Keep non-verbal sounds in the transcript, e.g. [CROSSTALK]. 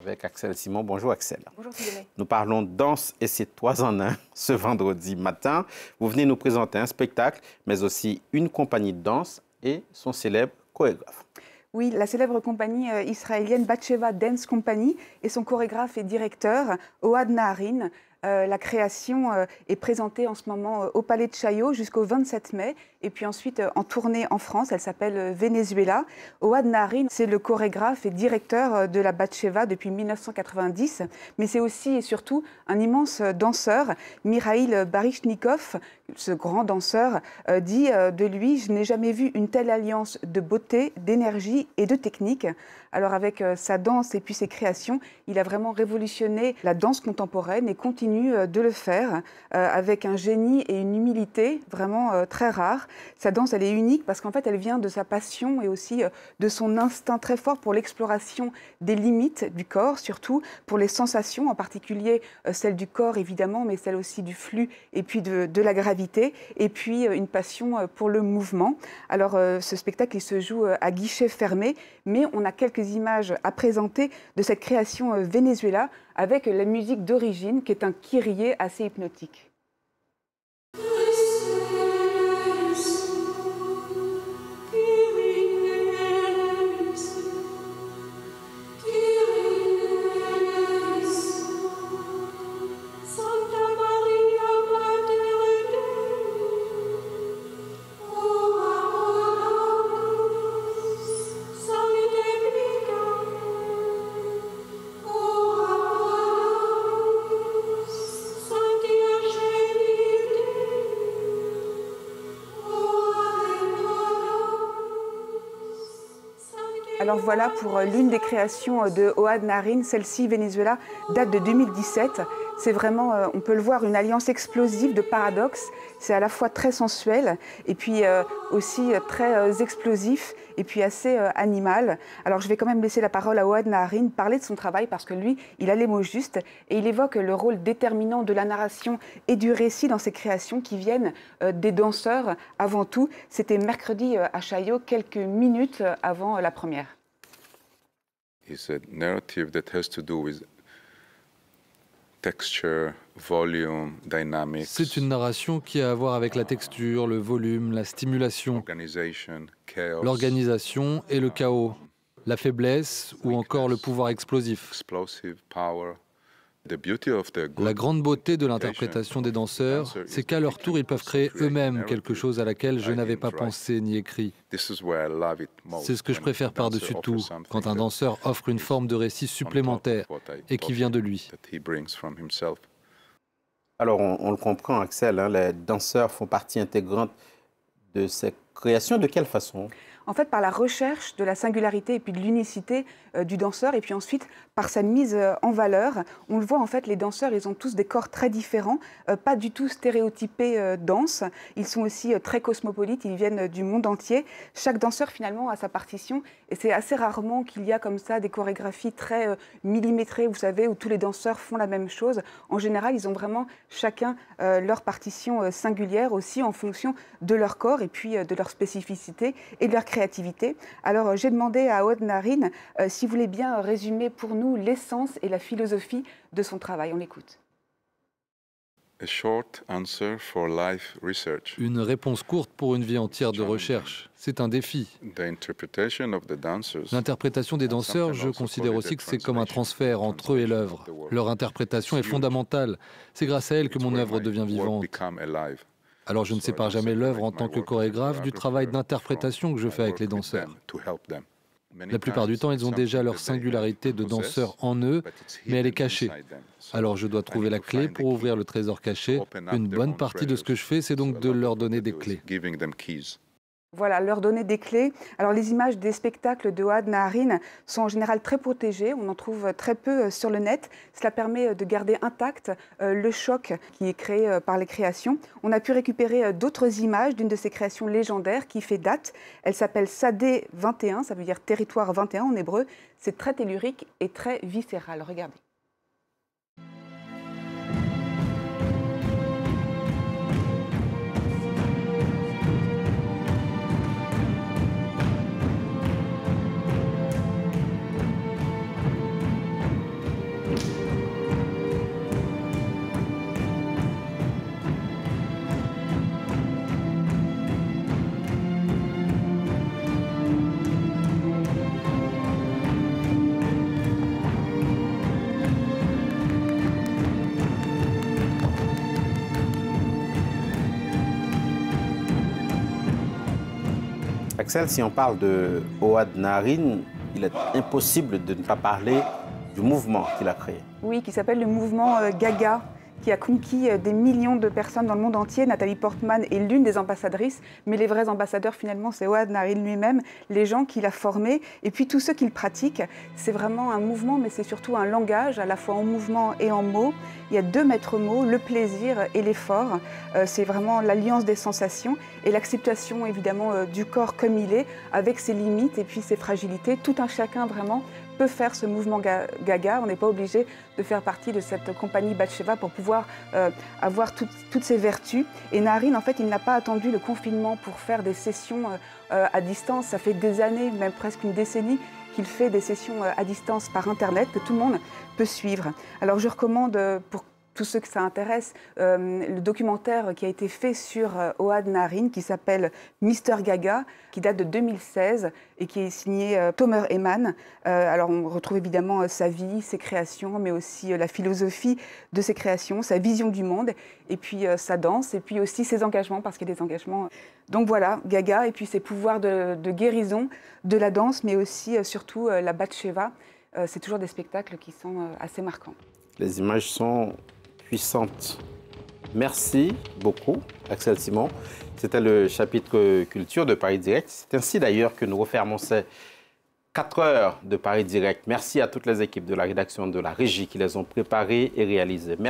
Avec Axel Simon. Bonjour Axel. Bonjour Philippe. Nous parlons danse et c'est trois en un [LAUGHS] ce vendredi matin. Vous venez nous présenter un spectacle, mais aussi une compagnie de danse et son célèbre chorégraphe. Oui, la célèbre compagnie euh, israélienne Batsheva Dance Company et son chorégraphe et directeur, Oad Naharin. Euh, la création euh, est présentée en ce moment au Palais de Chaillot jusqu'au 27 mai et puis ensuite en tournée en France. Elle s'appelle Venezuela. Oad Naharin, c'est le chorégraphe et directeur de la Batsheva depuis 1990, mais c'est aussi et surtout un immense danseur. Mikhail Baryshnikov, ce grand danseur, dit de lui Je n'ai jamais vu une telle alliance de beauté, d'énergie et de technique. Alors avec sa danse et puis ses créations, il a vraiment révolutionné la danse contemporaine et continue de le faire avec un génie et une humilité vraiment très rares. Sa danse, elle est unique parce qu'en fait, elle vient de sa passion et aussi de son instinct très fort pour l'exploration des limites du corps, surtout pour les sensations, en particulier celle du corps évidemment, mais celle aussi du flux et puis de, de la gravité, et puis une passion pour le mouvement. Alors ce spectacle, il se joue à guichet fermé, mais on a quelques images à présenter de cette création Venezuela avec la musique d'origine qui est un kyrie assez hypnotique. Alors voilà pour l'une des créations de Oad Narin, celle-ci Venezuela date de 2017. C'est vraiment, on peut le voir, une alliance explosive de paradoxes. C'est à la fois très sensuel et puis aussi très explosif et puis assez animal. Alors je vais quand même laisser la parole à Oad Naharin parler de son travail parce que lui, il a les mots justes et il évoque le rôle déterminant de la narration et du récit dans ses créations qui viennent des danseurs avant tout. C'était mercredi à Chaillot, quelques minutes avant la première. It's a narrative that has to do with texture, volume, dynamics, C'est une narration qui a à voir avec la texture, le volume, la stimulation, l'organisation et le chaos, la faiblesse ou encore le pouvoir explosif. La grande beauté de l'interprétation des danseurs, c'est qu'à leur tour, ils peuvent créer eux-mêmes quelque chose à laquelle je n'avais pas pensé ni écrit. C'est ce que je when préfère a dancer par-dessus tout, quand un danseur offre une forme de récit supplémentaire et qui vient de lui. that he brings from himself. Alors, on, on le comprend, Axel, hein, les danseurs font partie intégrante de ces créations. De quelle façon? En fait, par la recherche de la singularité et puis de l'unicité du danseur, et puis ensuite par sa mise euh, en valeur. On le voit, en fait, les danseurs, ils ont tous des corps très différents, euh, pas du tout stéréotypés euh, danse. Ils sont aussi euh, très cosmopolites, ils viennent euh, du monde entier. Chaque danseur, finalement, a sa partition, et c'est assez rarement qu'il y a comme ça des chorégraphies très euh, millimétrées, vous savez, où tous les danseurs font la même chose. En général, ils ont vraiment chacun euh, leur partition euh, singulière aussi en fonction de leur corps et puis euh, de leur spécificité et de leur créativité. Alors, euh, j'ai demandé à Aude Narine euh, s'il voulait bien euh, résumer pour nous l'essence et la philosophie de son travail. On l'écoute. A short answer for life research. Une réponse courte pour une vie entière de recherche. C'est un défi. The interpretation of the dancers L'interprétation des danseurs, je considère aussi que c'est comme un transfert entre eux et l'œuvre. Leur interprétation est fondamentale. C'est grâce à elle que mon œuvre devient vivante. Alors je ne sépare jamais l'œuvre en tant que chorégraphe du travail d'interprétation que je fais avec les danseurs. La plupart du temps, ils ont déjà leur singularité de danseur en eux, mais elle est cachée. Alors je dois trouver la clé pour ouvrir le trésor caché. Une bonne partie de ce que je fais, c'est donc de leur donner des clés. Voilà, leur donner des clés. Alors les images des spectacles de Oad Naharin sont en général très protégées, on en trouve très peu euh, sur le net. Cela permet euh, de garder intact euh, le choc qui est créé par les créations. On a pu récupérer d'autres images d'une de ces créations légendaires qui fait date. Elle s'appelle Sadé 21, ça veut dire territoire 21 en hébreu. C'est très tellurique et très viscéral. Regardez. Axel, si on parle de Oad Narin, il est impossible de ne pas parler du mouvement qu'il a créé. Oui, qui s'appelle le mouvement euh, Gaga qui a conquis euh, des millions de personnes dans le monde entier. Nathalie Portman est l'une des ambassadrices, mais les vrais ambassadeurs, finalement, c'est Ouad Narin lui-même, les gens qu'il a formés, et puis tous ceux qu'il pratique. C'est vraiment un mouvement, mais c'est surtout un langage, à la fois en mouvement et en mots. Il y a deux maîtres mots, le plaisir et l'effort. Euh, c'est vraiment l'alliance des sensations et l'acceptation, évidemment, euh, du corps comme il est, avec ses limites et puis ses fragilités. Tout un chacun, vraiment, peut faire ce mouvement Gaga. On n'est pas obligé de faire partie de cette compagnie Batcheva pour pouvoir euh, avoir toutes ces vertus. Et Narine, en fait, il n'a pas attendu le confinement pour faire des sessions euh, euh, à distance. Ça fait des années, même presque une décennie, qu'il fait des sessions à distance par Internet que tout le monde peut suivre. Alors je recommande pour tous ceux que ça intéresse, euh, le documentaire qui a été fait sur euh, Oad Narin, qui s'appelle Mister Gaga, qui date de 2016 et qui est signé euh, Tomer Eman. alors on retrouve évidemment sa vie, ses créations, mais aussi la philosophie de ses créations, sa vision du monde, et puis sa danse, et puis aussi ses engagements, parce qu'il y a des engagements. Donc voilà, Gaga, et puis ses pouvoirs de, de guérison de la danse, mais aussi surtout la Batsheva. C'est toujours des spectacles qui sont assez marquants. Les images sont Merci beaucoup, Axel Simon. C'était le chapitre culture de Paris Direct. C'est ainsi d'ailleurs que nous refermons ces 4 heures de Paris Direct. Merci à toutes les équipes de la rédaction de la régie qui les ont préparées et réalisées.